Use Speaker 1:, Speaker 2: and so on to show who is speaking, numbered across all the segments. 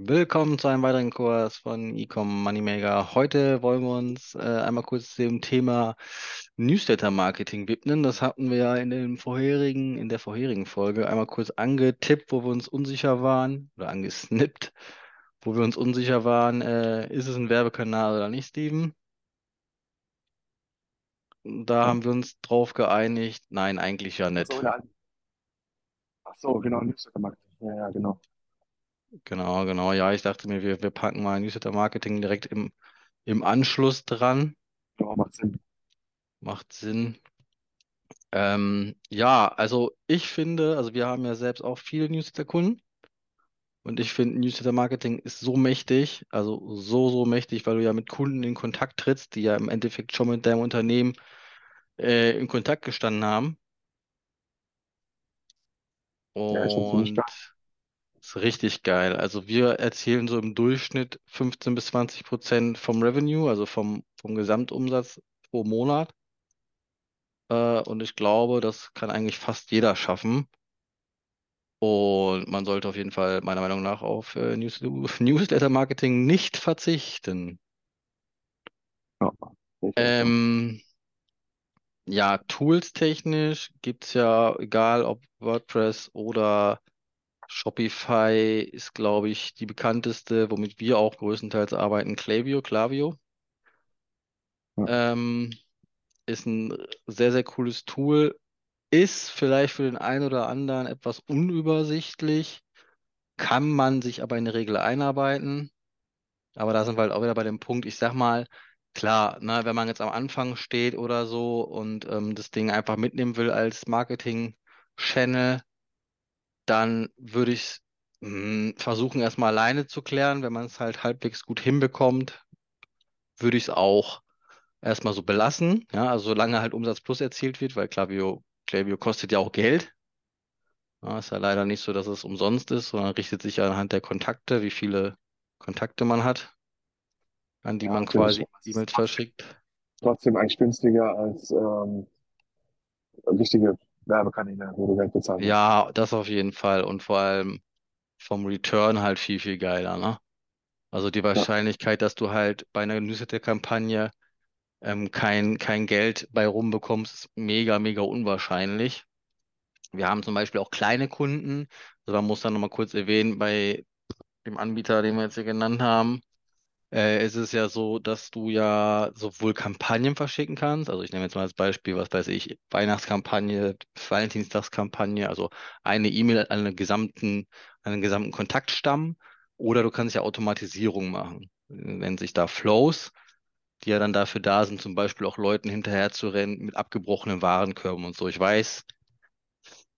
Speaker 1: Willkommen zu einem weiteren Kurs von Ecom Moneymaker. Heute wollen wir uns äh, einmal kurz dem Thema Newsletter Marketing widmen. Das hatten wir ja in den vorherigen, in der vorherigen Folge einmal kurz angetippt, wo wir uns unsicher waren oder angesnippt, wo wir uns unsicher waren, äh, ist es ein Werbekanal oder nicht, Steven? Da
Speaker 2: Ja.
Speaker 1: haben wir uns drauf geeinigt, nein, eigentlich ja
Speaker 2: Ach so,
Speaker 1: nicht.
Speaker 2: Ach so, genau, Newsletter Marketing. Ja, ja, genau.
Speaker 1: Genau, genau. Ja, ich dachte mir, wir, wir packen mal Newsletter Marketing direkt im, im Anschluss dran.
Speaker 2: Ja, macht Sinn.
Speaker 1: Macht Sinn. Ähm, ja, also ich finde, also wir haben ja selbst auch viele Newsletter-Kunden und ich finde, Newsletter-Marketing ist so mächtig, also so, so mächtig, weil du ja mit Kunden in Kontakt trittst, die ja im Endeffekt schon mit deinem Unternehmen äh, in Kontakt gestanden haben.
Speaker 2: Ja,
Speaker 1: Und. Ist richtig geil. Also wir erzielen so im Durchschnitt 15 bis 20 Prozent vom Revenue, also vom, vom Gesamtumsatz pro Monat. Äh, und ich glaube, das kann eigentlich fast jeder schaffen. Und man sollte auf jeden Fall meiner Meinung nach auf äh, News Newsletter-Marketing nicht verzichten.
Speaker 2: Ja.
Speaker 1: Ähm, ja, Tools-technisch gibt es ja, egal ob WordPress oder Shopify, ist, glaube ich, die bekannteste, womit wir auch größtenteils arbeiten, Klaviyo, Klaviyo.
Speaker 2: Ja,
Speaker 1: Ähm, ist ein sehr, sehr cooles Tool. Ist vielleicht für den einen oder anderen etwas unübersichtlich, kann man sich aber in der Regel einarbeiten. Aber da sind wir halt auch wieder bei dem Punkt, ich sag mal, klar, ne, wenn man jetzt am Anfang steht oder so und ähm, das Ding einfach mitnehmen will als Marketing-Channel, dann würde ich es versuchen, erstmal alleine zu klären. Wenn man es halt halbwegs gut hinbekommt, würde ich es auch erstmal so belassen. Ja, also solange halt Umsatz plus erzielt wird, weil Klaviyo, Klaviyo kostet ja auch Geld. Ja, ist ja leider nicht so, dass es umsonst ist, sondern richtet sich ja anhand der Kontakte, wie viele Kontakte man hat, an die
Speaker 2: ja,
Speaker 1: man quasi E-Mails verschickt.
Speaker 2: trotzdem eigentlich günstiger als ähm, richtige Werbekanäle, wo du Geld bezahlen musst.
Speaker 1: Ja, das auf jeden Fall. Und vor allem vom Return halt viel, viel geiler, ne? Also die
Speaker 2: Ja,
Speaker 1: Wahrscheinlichkeit, dass du halt bei einer Newsletter-Kampagne ähm, kein, kein Geld bei rumbekommst, ist mega, mega unwahrscheinlich. Wir haben zum Beispiel auch kleine Kunden. Also man muss dann nochmal kurz erwähnen, bei dem Anbieter, den wir jetzt hier genannt haben, äh, ist es ja so, dass du ja sowohl Kampagnen verschicken kannst. Also ich nehme jetzt mal als Beispiel, was weiß ich, Weihnachtskampagne, Valentinstagskampagne, also eine E-Mail an einen gesamten, an einen gesamten Kontaktstamm. Oder du kannst ja Automatisierung machen. Nennt sich da Flows, die ja dann dafür da sind, zum Beispiel auch Leuten hinterher zu rennen mit abgebrochenen Warenkörben und so. Ich weiß,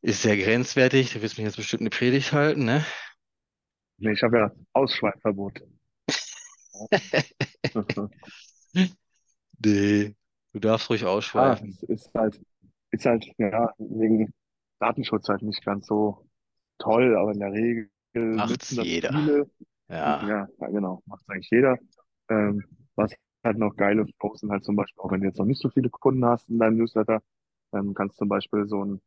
Speaker 1: ist sehr grenzwertig. Du wirst mich jetzt bestimmt eine Predigt halten, ne?
Speaker 2: nee, ich habe ja Ausschweifverbot.
Speaker 1: Nee, du darfst ruhig
Speaker 2: Ja,
Speaker 1: ausschweifen.
Speaker 2: es ist halt, ist halt, ja, wegen Datenschutz halt nicht ganz so toll, aber in der Regel
Speaker 1: Macht's jeder.
Speaker 2: viele.
Speaker 1: Ja.
Speaker 2: Ja, genau, macht eigentlich jeder. Ähm, was halt noch geile sind halt zum Beispiel, auch wenn du jetzt noch nicht so viele Kunden hast in deinem Newsletter, ähm, kannst zum Beispiel so, ein,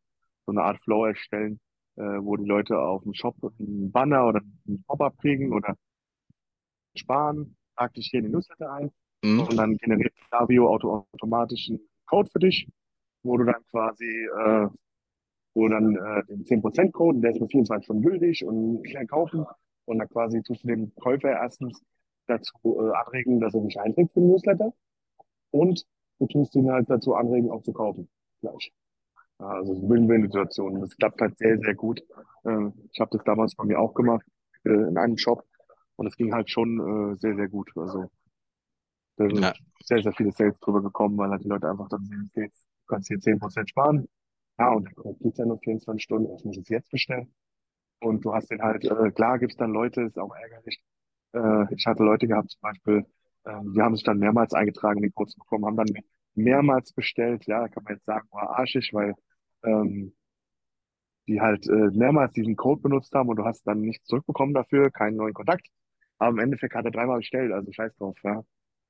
Speaker 2: so eine Art Flow erstellen, äh, wo die Leute auf dem Shop einen Banner oder einen Pop-up kriegen oder sparen, trag dich hier in den Newsletter ein
Speaker 1: Hm?
Speaker 2: und dann generiert Klaviyo auto automatisch einen Code für dich, wo du dann quasi, äh, wo dann äh, den 10%-Code, der ist für 24 Stunden gültig und schnell kaufen und dann quasi tust du den Käufer erstens dazu äh, anregen, dass er sich einträgt für den Newsletter und du tust ihn halt dazu anregen, auch zu kaufen. Gleich. Also Win-Win-Situation. Das klappt halt sehr, sehr gut. Äh, ich habe das damals bei mir auch gemacht, äh, in einem Shop und es ging halt schon äh, sehr, sehr gut. Also da sind
Speaker 1: Ja,
Speaker 2: sehr, sehr viele Sales drüber gekommen, weil halt die Leute einfach dann sehen, okay, du kannst hier 10% sparen. Ja, und Code geht ja nur 24 Stunden, ich muss es jetzt bestellen. Und du hast den halt, äh, klar gibt's dann Leute, ist auch ärgerlich. Äh, ich hatte Leute gehabt, zum Beispiel, ähm, die haben sich dann mehrmals eingetragen, den Code zu bekommen, haben dann mehrmals bestellt. Ja, da kann man jetzt sagen, war arschig, weil ähm, die halt äh, mehrmals diesen Code benutzt haben und du hast dann nichts zurückbekommen dafür, keinen neuen Kontakt. Aber im Endeffekt hat er dreimal bestellt, also scheiß drauf, ja.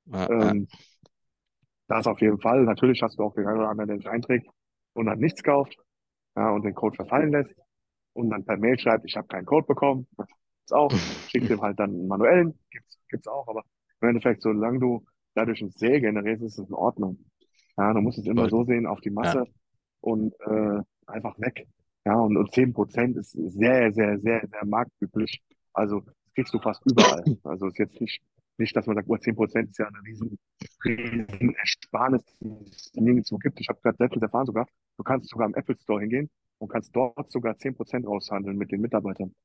Speaker 1: ja, ja.
Speaker 2: Ähm, das auf jeden Fall. Natürlich hast du auch den einen oder anderen, der sich einträgt und dann nichts kauft, ja, und den Code verfallen lässt und dann per Mail schreibt, ich habe keinen Code bekommen. auch. Schickst ihm halt dann einen manuellen, gibt's, gibt's auch, aber im Endeffekt, solange du dadurch ein Sale generierst, ist es in Ordnung. Ja, du musst es immer so sehen, auf die Masse
Speaker 1: Ja.
Speaker 2: und äh, einfach weg. Ja, und, und 10% ist sehr, sehr, sehr, sehr marktüblich. Also das kriegst du fast überall. Also ist jetzt nicht, nicht, dass man sagt, oh, 10% ist ja eine riesen, riesen Ersparnis, die es nirgendwo gibt. Ich habe gerade letztens erfahren sogar, du kannst sogar am Apple Store hingehen und kannst dort sogar 10% raushandeln mit den Mitarbeitern.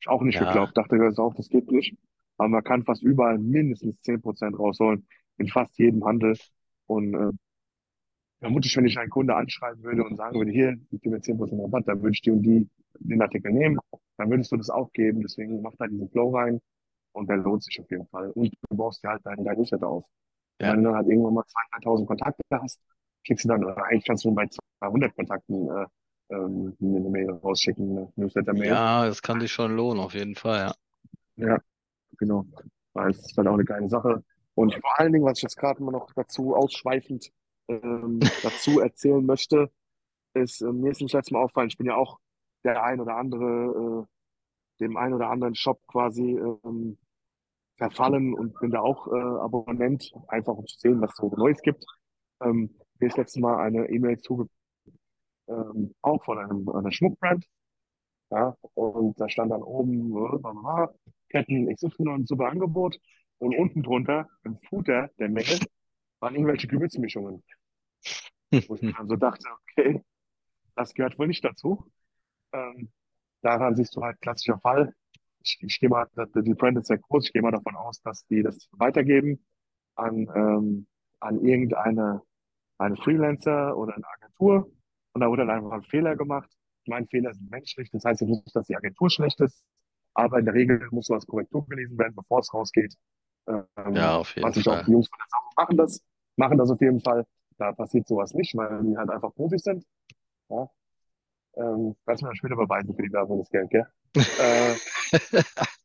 Speaker 2: Ich auch nicht
Speaker 1: Ja,
Speaker 2: geglaubt, dachte das auch, das geht nicht. Aber man kann fast überall mindestens 10% rausholen, in fast jedem Handel. Und äh, vermutlich, wenn ich einen Kunde anschreiben würde und sagen würde, hier, gib mir 10% Rabatt, dann würde ich die und die den Artikel nehmen, dann würdest du das auch geben. Deswegen mach da diesen Flow rein und der lohnt sich auf jeden Fall. Und du baust dir halt dein, dein Newsletter auf.
Speaker 1: Ja,
Speaker 2: wenn du dann halt irgendwann mal 2.000, 3.000 Kontakte hast, kriegst du dann, oder eigentlich kannst du bei 200 Kontakten äh, ähm, eine Mail rausschicken, eine Newsletter-Mail.
Speaker 1: ja, das kann sich schon lohnen, auf jeden Fall, ja.
Speaker 2: Ja, genau. Weil es ist halt auch eine geile Sache. Und vor allen Dingen, was ich jetzt gerade mal noch dazu ausschweifend ähm, dazu erzählen möchte, ist, äh, mir ist nicht letztes Mal auffallen, ich bin ja auch der ein oder andere, äh, dem ein oder anderen Shop quasi ähm, verfallen und bin da auch äh, Abonnent, einfach um zu sehen, was es so Neues gibt. Ähm, mir ist letztes Mal eine E-Mail zugekommen, ähm, auch von einem, einer Schmuckbrand. Ja, und da stand dann oben äh, Ketten XY super Angebot. Und unten drunter, im Footer der Mail, waren irgendwelche Gewürzmischungen. Wo ich dann so dachte, okay, das gehört wohl nicht dazu. Ähm, daran siehst du halt klassischer Fall. Ich, ich gehe mal, die Brand ist sehr groß, ich gehe mal davon aus, dass die das weitergeben an, ähm, an irgendeine eine Freelancer oder eine Agentur. Und da wurde dann einfach ein Fehler gemacht. Mein Fehler ist menschlich, das heißt nicht, dass die Agentur schlecht ist, aber in der Regel muss sowas Korrektur gelesen werden, bevor es rausgeht.
Speaker 1: Ja,
Speaker 2: Ähm,
Speaker 1: auf jeden
Speaker 2: was ich auch,
Speaker 1: Fall.
Speaker 2: die Jungs von der Sau machen das, machen das auf jeden Fall. Da passiert sowas nicht, weil die halt einfach Profis sind. Ja. Ähm, kannst du mir später beweisen für die Werbung das Geld, gell? Äh,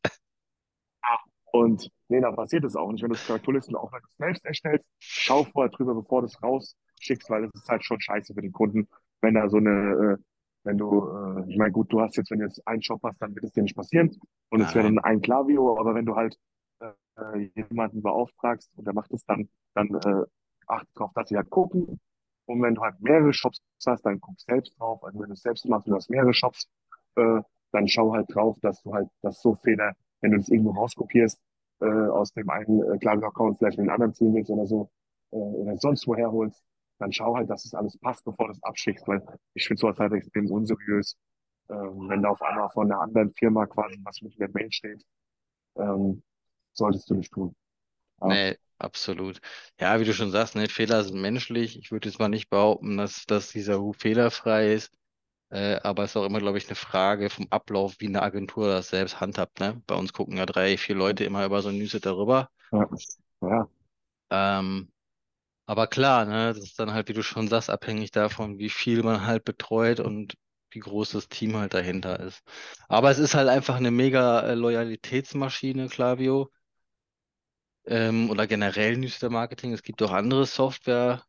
Speaker 2: und nee, da passiert es auch nicht. Wenn du Korrekturlisten auch selbst erstellst, schau vorher drüber, bevor du es rausschickst, weil es ist halt schon scheiße für den Kunden, wenn da so eine, äh, wenn du, äh, ich meine, gut, du hast jetzt, wenn du jetzt einen Shop hast, dann wird es dir nicht passieren und es wäre dann ein Klaviyo, aber wenn du halt äh, jemanden beauftragst und der macht es dann, dann äh, achte darauf, dass sie halt gucken. Und wenn du halt mehrere Shops hast, dann guck selbst drauf. Also wenn du es selbst machst und du hast mehrere Shops, äh, dann schau halt drauf, dass du halt, dass so Fehler, wenn du das irgendwo rauskopierst, äh, aus dem einen äh, Klaviyo-Account vielleicht in den anderen ziehen willst oder so, äh, oder sonst woher holst, dann schau halt, dass es alles passt, bevor du es abschickst, weil ich finde sowas halt extrem unseriös, ähm, wenn da auf einmal von einer anderen Firma quasi was mit der Mail steht, ähm, solltest du nicht tun. Ja,
Speaker 1: Nee, absolut. Ja, wie du schon sagst, ne, Fehler sind menschlich. Ich würde jetzt mal nicht behaupten, dass, dass dieser Ruf fehlerfrei ist. Äh, aber es ist auch immer, glaube ich, eine Frage vom Ablauf, wie eine Agentur das selbst handhabt, ne? Bei uns gucken ja drei, vier Leute immer über so ein Newsletter rüber.
Speaker 2: ja, ja,
Speaker 1: Ähm, aber klar, ne, das ist dann halt, wie du schon sagst, abhängig davon, wie viel man halt betreut und wie groß das Team halt dahinter ist. Aber es ist halt einfach eine mega äh, Loyalitätsmaschine, Klaviyo. Ähm, oder generell Newsletter-Marketing. Es gibt auch andere Software,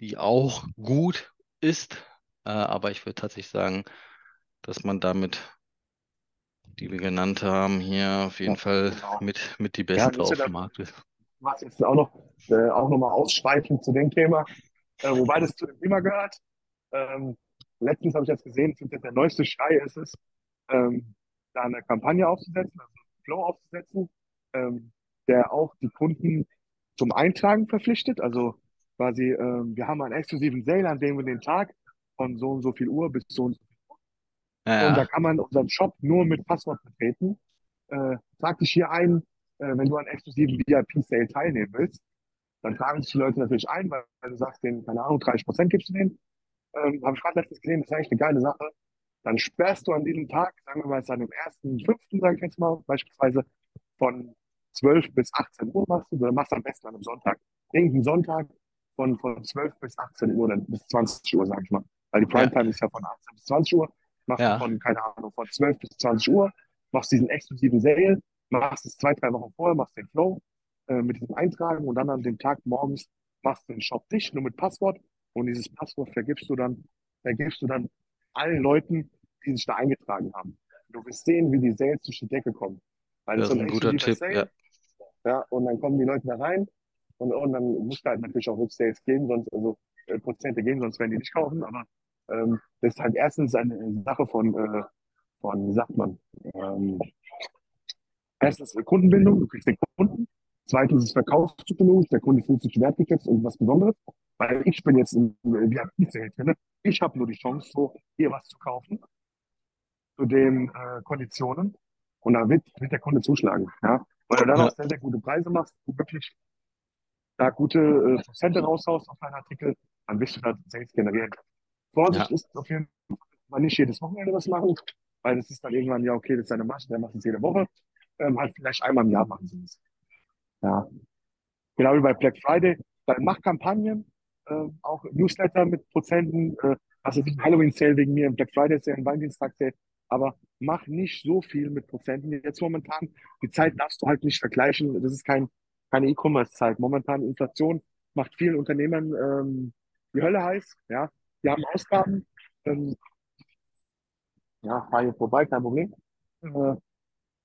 Speaker 1: die auch gut ist. Äh, aber ich würde tatsächlich sagen, dass man damit, die wir genannt haben, hier auf jeden
Speaker 2: ja,
Speaker 1: Fall
Speaker 2: genau.
Speaker 1: mit, mit die
Speaker 2: Ja,
Speaker 1: Beste auf
Speaker 2: Newsletter,
Speaker 1: dem Markt ist.
Speaker 2: was jetzt auch noch, äh, auch nochmal ausschweifend zu dem Thema, äh, wobei das zu dem Thema gehört. Ähm, letztens habe ich jetzt gesehen, ich finde, der neueste Schrei ist es, ähm, da eine Kampagne aufzusetzen, also einen Flow aufzusetzen, ähm, der auch die Kunden zum Eintragen verpflichtet. Also quasi, ähm, wir haben einen exklusiven Sale an dem und den Tag von so und so viel Uhr bis so und so.
Speaker 1: Ja,
Speaker 2: Und da kann man unseren Shop nur mit Passwort betreten. Äh, trag dich hier ein, äh, wenn du an exklusiven VIP-Sale teilnehmen willst. Dann tragen sich die Leute natürlich ein, weil, weil du sagst denen, keine Ahnung, 30 Prozent gibst du denen. Ähm, habe ich gerade letztens gesehen, das ist eigentlich eine geile Sache. Dann sperrst du an diesem Tag, sagen wir mal, es ist an dem ersten, fünften, sage ich jetzt mal, beispielsweise von 12 bis 18 Uhr machst du, oder machst du am besten an einem Sonntag. Irgendeinen Sonntag von, von 12 bis 18 Uhr, dann bis 20 Uhr, sage ich mal. Weil die
Speaker 1: ja,
Speaker 2: Primetime ist ja von 18 bis 20 Uhr. Machst du
Speaker 1: ja,
Speaker 2: von, keine Ahnung, von 12 bis 20 Uhr, machst diesen exklusiven Sale, machst es zwei, drei Wochen vorher, machst den Flow äh, mit diesem Eintragen und dann an dem Tag morgens machst du den Shop dicht, nur mit Passwort und dieses Passwort vergibst du dann, vergibst du dann allen Leuten, die sich da eingetragen haben. du wirst sehen, wie die Sales durch die Decke kommen. Weil das
Speaker 1: Das
Speaker 2: ist ein
Speaker 1: ein guter Tipp, ja.
Speaker 2: Sale, ja, und dann kommen die Leute da rein und, und dann musst du halt natürlich auch Rücksales geben, sonst, also äh, Prozente geben, sonst werden die nicht kaufen. Aber ähm, das ist halt erstens eine Sache von, äh, von, wie sagt man, ähm, erstens äh, Kundenbindung, du kriegst den Kunden. Zweitens ist Verkaufspsychologisch, der Kunde fühlt sich wertgeschätzt und was Besonderes. Weil ich bin jetzt im VIP-Sales drin, ich habe nur die Chance, so hier was zu kaufen zu den äh, Konditionen. Und da wird, wird der Kunde zuschlagen. Ja? Weil du dann
Speaker 1: Ja,
Speaker 2: auch sehr, sehr gute Preise machst, du wirklich da gute äh, Prozente raushaust auf deinen Artikel, dann wirst du da Sales generieren.
Speaker 1: ja,
Speaker 2: Vorsicht ist auf jeden Fall nicht jedes Wochenende was machen, weil das ist dann irgendwann, ja, okay, das ist deine Masche, der macht es jede Woche. Ähm, halt vielleicht einmal im Jahr machen sie es. Ja. Genau wie bei Black Friday. Dann mach Kampagnen, äh, auch Newsletter mit Prozenten, äh, also nicht ein Halloween-Sale wegen mir, Black Friday-Sale, ein Valentinstag-Sale, aber mach nicht so viel mit Prozenten. Jetzt momentan, die Zeit darfst du halt nicht vergleichen. Das ist kein, keine E-Commerce-Zeit. Momentan Inflation macht vielen Unternehmern ähm, die Hölle heiß. Ja, die haben Ausgaben. Ähm, ja, fahr hier vorbei, kein Problem. Äh,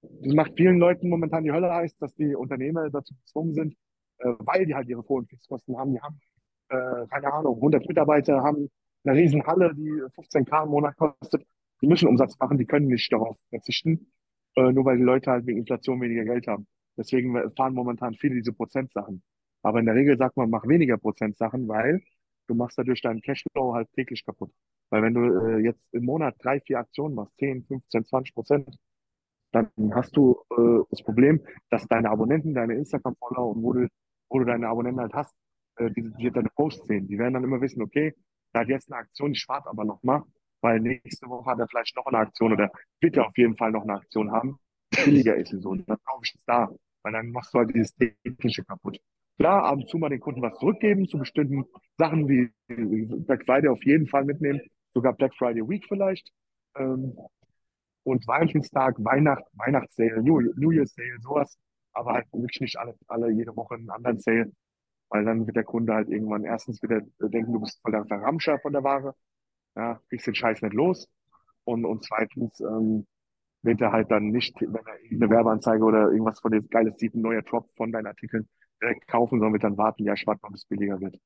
Speaker 2: das macht vielen Leuten momentan die Hölle heiß, dass die Unternehmer dazu gezwungen sind, äh, weil die halt ihre hohen Fixkosten haben. Die haben, äh, keine Ahnung, 100 Mitarbeiter, haben eine riesen Halle, die 15k im Monat kostet. Die müssen Umsatz machen, die können nicht darauf verzichten, äh, nur weil die Leute halt wegen Inflation weniger Geld haben. Deswegen fahren momentan viele diese Prozentsachen. Aber in der Regel sagt man, mach weniger Prozentsachen, weil du machst dadurch deinen Cashflow halt täglich kaputt. Weil wenn du äh, jetzt im Monat drei, vier Aktionen machst, 10, 15, 20 Prozent, dann hast du äh, das Problem, dass deine Abonnenten, deine Instagram-Follower und wo du, wo du deine Abonnenten halt hast, äh, die, die deine Posts sehen. Die werden dann immer wissen, okay, da hat jetzt eine Aktion, ich warte aber noch mal, weil nächste Woche hat er vielleicht noch eine Aktion oder wird er auf jeden Fall noch eine Aktion haben. Billiger ist es so. Und dann kaufe ich es da. Weil dann machst du halt dieses Technische kaputt. Klar, ab und zu mal den Kunden was zurückgeben zu bestimmten Sachen wie Black Friday auf jeden Fall mitnehmen, sogar Black Friday Week vielleicht. Ähm, und Valentinstag, Weihnacht, Weihnachtssale, New, New Year's Sale, sowas. Aber halt wirklich nicht alle, alle jede Woche einen anderen Sale, weil dann wird der Kunde halt irgendwann erstens wieder denken, du bist voll der Verramscher von der Ware, ja, kriegst den Scheiß nicht los. Und, und zweitens ähm, wird er halt dann nicht, wenn er eine Werbeanzeige oder irgendwas von dem Geiles sieht, ein neuer Drop von deinen Artikeln direkt kaufen, sondern wird dann warten, ja, mal, bis es billiger wird.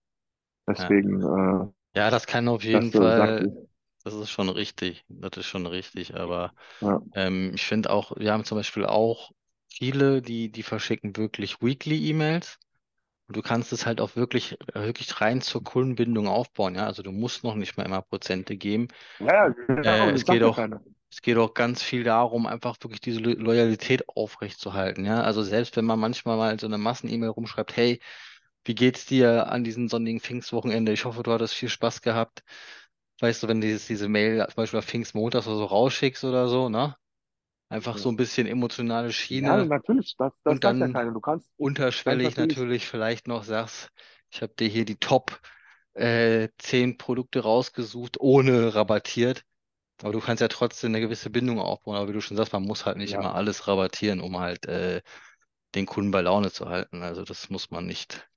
Speaker 1: ja.
Speaker 2: Deswegen, äh,
Speaker 1: Ja, das kann auf jeden
Speaker 2: das äh,
Speaker 1: Fall,
Speaker 2: ich.
Speaker 1: das ist schon richtig. Das ist schon richtig. Aber
Speaker 2: Ja.
Speaker 1: ähm, ich finde auch, wir haben zum Beispiel auch viele, die, die verschicken wirklich Weekly-E-Mails. Und du kannst es halt auch wirklich, wirklich rein zur Kundenbindung aufbauen. Ja, also du musst noch nicht mal immer Prozente geben.
Speaker 2: Ja, genau,
Speaker 1: Äh, es geht auch, es geht auch ganz viel darum, einfach wirklich diese Lo Loyalität aufrechtzuerhalten. Ja, also selbst wenn man manchmal mal so eine Massen-E-Mail rumschreibt, hey, wie geht's dir an diesem sonnigen Pfingstwochenende? Ich hoffe, du hattest viel Spaß gehabt. Weißt du, wenn du dieses, diese Mail zum Beispiel am Pfingstmontags oder so rausschickst oder so, ne? Einfach so
Speaker 2: Ja,
Speaker 1: ein bisschen emotionale
Speaker 2: Ja,
Speaker 1: Schiene
Speaker 2: natürlich, das, das
Speaker 1: und
Speaker 2: sagt ja
Speaker 1: dann
Speaker 2: keiner. Du kannst,
Speaker 1: unterschwellig
Speaker 2: natürlich,
Speaker 1: natürlich vielleicht noch sagst, ich habe dir hier die Top äh, 10 Produkte rausgesucht, ohne rabattiert. Aber du kannst ja trotzdem eine gewisse Bindung aufbauen. Aber wie du schon sagst, man muss halt nicht
Speaker 2: ja,
Speaker 1: immer alles rabattieren, um halt äh, den Kunden bei Laune zu halten. Also das muss man nicht.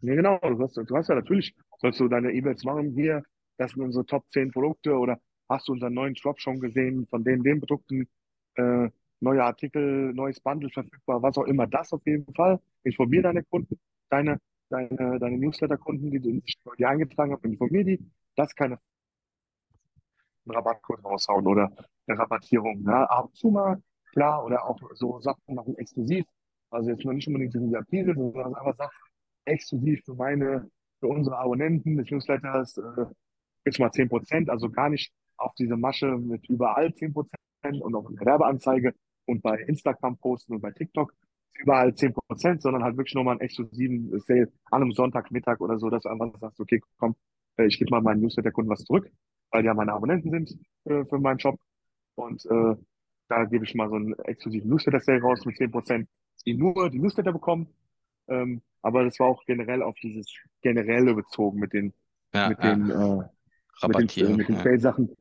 Speaker 2: nee, genau, du hast, du hast ja natürlich, sollst du deine E-Mails machen, hier, das sind unsere Top 10 Produkte oder hast du unseren neuen Drop schon gesehen von den, den Produkten, äh, neue Artikel, neues Bundle verfügbar, was auch immer, das auf jeden Fall. Informier deine Kunden, deine, deine, deine Newsletter-Kunden, die du dir eingetragen haben, informier die, dass keine Rabattcode raushauen oder eine Rabattierung. Ja, ab und zu mal, klar, oder auch so Sachen machen exklusiv. Also jetzt nicht unbedingt in der Akquise, sondern einfach Sachen exklusiv für meine, für unsere Abonnenten des Newsletters, äh, jetzt mal 10 Prozent, also gar nicht auf diese Masche mit überall 10 Prozent und auch in der Werbeanzeige und bei Instagram posten und bei TikTok überall 10 Prozent, sondern halt wirklich nochmal einen exklusiven Sale an einem Sonntagmittag oder so, dass du einfach sagst, okay, komm, äh, ich gebe mal meinen Newsletter-Kunden was zurück weil die ja meine Abonnenten sind äh, für meinen Shop. Und äh, da gebe ich mal so einen exklusiven Newsletter-Sale raus mit 10%, die nur die Newsletter bekommen. Ähm, aber das war auch generell auf dieses Generelle bezogen mit den,
Speaker 1: Ja,
Speaker 2: mit
Speaker 1: ja,
Speaker 2: den, äh, mit den, äh, mit den
Speaker 1: Ja.
Speaker 2: Sale-Sachen,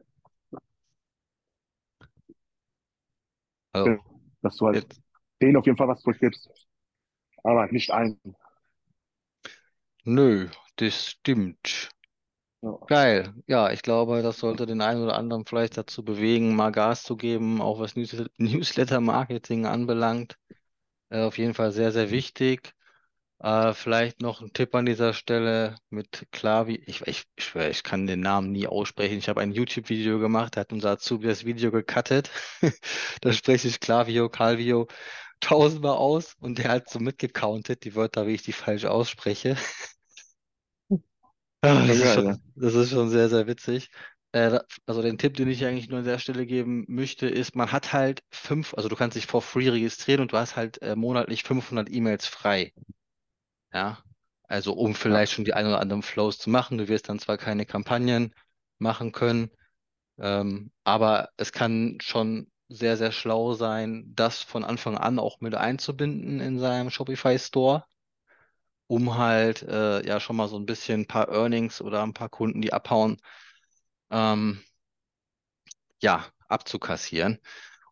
Speaker 1: Also
Speaker 2: äh, dass du halt
Speaker 1: jetzt,
Speaker 2: denen auf jeden Fall was zurückgibst. Aber nicht allen.
Speaker 1: nö, das stimmt.
Speaker 2: Ja,
Speaker 1: Geil. Ja, ich glaube, das sollte den einen oder anderen vielleicht dazu bewegen, mal Gas zu geben, auch was News Newsletter-Marketing anbelangt. Äh, auf jeden Fall sehr, sehr wichtig. Äh, vielleicht noch ein Tipp an dieser Stelle mit Klavi. Ich, ich, ich schwöre, ich kann den Namen nie aussprechen. Ich habe ein YouTube-Video gemacht, da hat unser Azubi das Video gecuttet. Da spreche ich Klavio, Calvio tausendmal aus und der hat so mitgecountet, die Wörter, wie ich die falsch ausspreche. Ah, Das ist schon, das ist schon sehr, sehr witzig. Äh, also den Tipp, den ich eigentlich nur an der Stelle geben möchte, ist, man hat halt fünf, also du kannst dich for free registrieren und du hast halt äh, monatlich 500 E-Mails frei. Ja, also um vielleicht schon die ein oder anderen Flows zu machen. Du wirst dann zwar keine Kampagnen machen können, ähm, aber es kann schon sehr, sehr schlau sein, das von Anfang an auch mit einzubinden in seinem Shopify Store, um halt äh, ja schon mal so ein bisschen ein paar Earnings oder ein paar Kunden, die abhauen, ähm, ja, abzukassieren.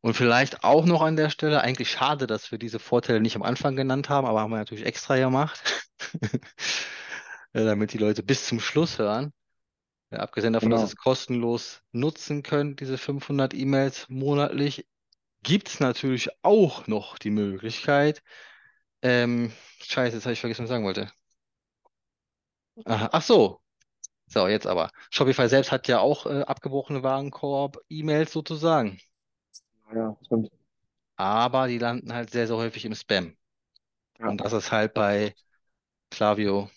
Speaker 1: Und vielleicht auch noch an der Stelle, eigentlich schade, dass wir diese Vorteile nicht am Anfang genannt haben, aber haben wir natürlich extra gemacht, äh, damit die Leute bis zum Schluss hören. Ja, abgesehen davon, dass ihr es
Speaker 2: genau.
Speaker 1: kostenlos nutzen könnt, diese 500 E-Mails monatlich, gibt es natürlich auch noch die Möglichkeit, ähm, scheiße, jetzt habe ich vergessen, was ich sagen wollte. Aha, ach so, so, jetzt aber. Shopify selbst hat ja auch äh, abgebrochene Warenkorb-E-Mails sozusagen,
Speaker 2: Ja, stimmt.
Speaker 1: aber die landen halt sehr, sehr häufig im Spam.
Speaker 2: Ja,
Speaker 1: Und das ist halt bei. Klaviyo,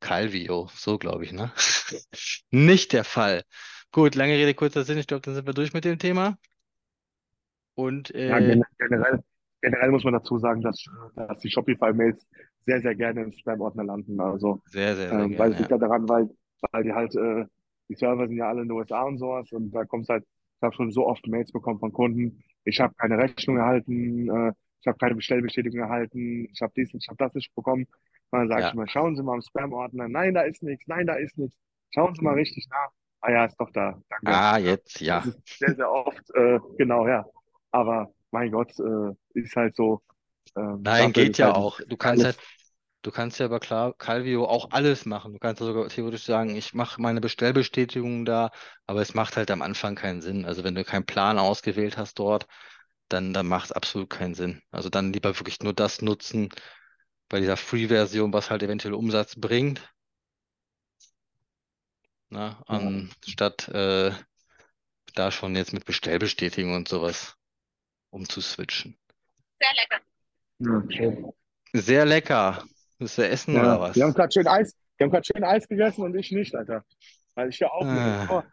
Speaker 1: Calvio, so glaube ich, ne? Nicht der Fall. Gut, lange Rede, kurzer Sinn. Ich glaube, dann sind wir durch mit dem Thema. Und
Speaker 2: Ja,
Speaker 1: äh,
Speaker 2: gen- generell, generell muss man dazu sagen, dass, dass die Shopify-Mails sehr, sehr gerne im Spam-Ordner landen. Also,
Speaker 1: sehr, sehr, sehr
Speaker 2: ähm, weil es
Speaker 1: ja.
Speaker 2: liegt ja daran, weil, weil die halt, äh, die Server sind ja alle in den USA und sowas und da kommt halt, ich habe schon so oft Mails bekommen von Kunden, ich habe keine Rechnung erhalten, äh, ich habe keine Bestellbestätigung erhalten, ich habe dies, ich habe das nicht bekommen. Und dann sage ich
Speaker 1: Ja.
Speaker 2: immer, schauen Sie mal im Spam-Ordner, nein, da ist nichts, nein, da ist nichts. Schauen Sie mal richtig nach. Ah ja, ist doch da, danke.
Speaker 1: Ah, jetzt, ja.
Speaker 2: sehr, sehr oft, äh, genau, ja. Aber mein Gott, äh, ist halt so, ähm,
Speaker 1: Nein, geht ja
Speaker 2: halt
Speaker 1: auch. Du kannst halt, du kannst ja bei Cla- Calvio auch alles machen. Du kannst ja sogar theoretisch sagen, ich mache meine Bestellbestätigung da, aber es macht halt am Anfang keinen Sinn. Also wenn du keinen Plan ausgewählt hast dort, dann, dann macht es absolut keinen Sinn. Also dann lieber wirklich nur das nutzen bei dieser Free-Version, was halt eventuell Umsatz bringt, ne,
Speaker 2: ja,
Speaker 1: anstatt äh, da schon jetzt mit Bestellbestätigung und sowas umzuswitchen.
Speaker 2: ja, schön.
Speaker 1: Sehr lecker. Willst du essen oder
Speaker 2: Ja, wir haben
Speaker 1: was?
Speaker 2: gerade schön Eis, wir haben gerade schön Eis gegessen und ich nicht, Alter. Weil ich aufnehme. So,
Speaker 1: Ah,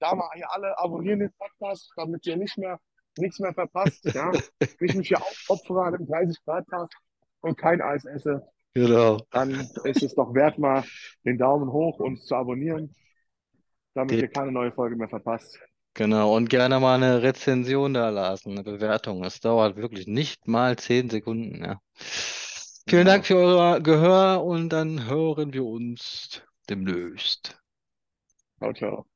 Speaker 2: da mal hier alle abonnieren den Podcast, damit ihr nicht mehr, nichts mehr verpasst, ja. Wenn ich mich hier aufopfere an einem 30 Grad Tag und kein Eis esse,
Speaker 1: genau.
Speaker 2: dann ist es doch wert, mal den Daumen hoch uns zu abonnieren, damit ihr
Speaker 1: Geht.
Speaker 2: keine neue Folge mehr verpasst.
Speaker 1: Genau. Und gerne mal eine Rezension da lassen, eine Bewertung. Es dauert wirklich nicht mal zehn Sekunden, ja. Vielen Dank
Speaker 2: Genau.
Speaker 1: für euer Gehör und dann hören wir uns demnächst.
Speaker 2: Ciao, ciao.